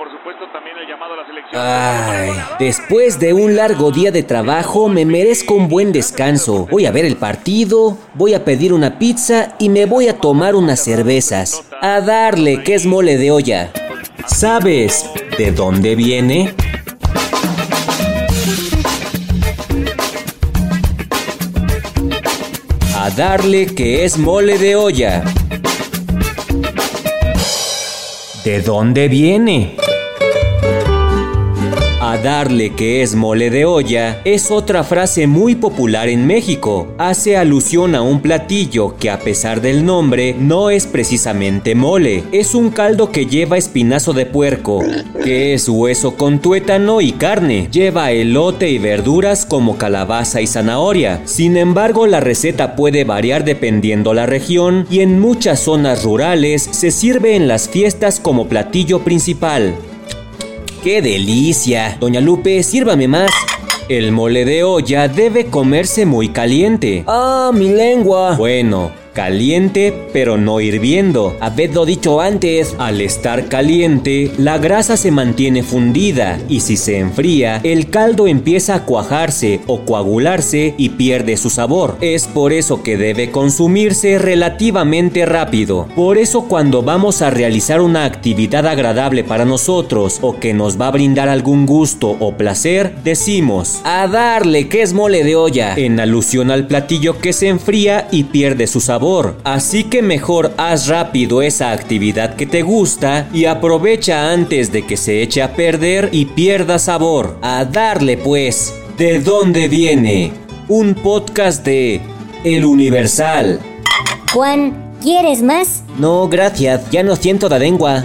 por supuesto también el llamado a la selección. Ay, después de un largo día de trabajo me merezco un buen descanso. Voy a ver el partido, voy a pedir una pizza y me voy a tomar unas cervezas. A darle, que es mole de olla. ¿Sabes de dónde viene? A darle que es mole de olla. ¿De dónde viene? A darle que es mole de olla es otra frase muy popular en México. Hace alusión a un platillo que a pesar del nombre no es precisamente mole. Es un caldo que lleva espinazo de puerco, que es hueso con tuétano y carne. Lleva elote y verduras como calabaza y zanahoria. Sin embargo, la receta puede variar dependiendo la región y en muchas zonas rurales se sirve en las fiestas como platillo principal. ¡Qué delicia! Doña Lupe, sírvame más. El mole de olla debe comerse muy caliente. ¡Ah, mi lengua! Bueno, caliente pero no hirviendo. Habedlo dicho antes. Al estar caliente, la grasa se mantiene fundida y si se enfría, el caldo empieza a cuajarse o coagularse y pierde su sabor. Es por eso que debe consumirse relativamente rápido. Por eso cuando vamos a realizar una actividad agradable para nosotros o que nos va a brindar algún gusto o placer, decimos a darle que es mole de olla, en alusión al platillo que se enfría y pierde su sabor. Así que mejor haz rápido esa actividad que te gusta y aprovecha antes de que se eche a perder y pierda sabor. A darle pues. ¿De dónde viene? Un podcast de El Universal. Juan, ¿quieres más? No, gracias, ya no siento la lengua.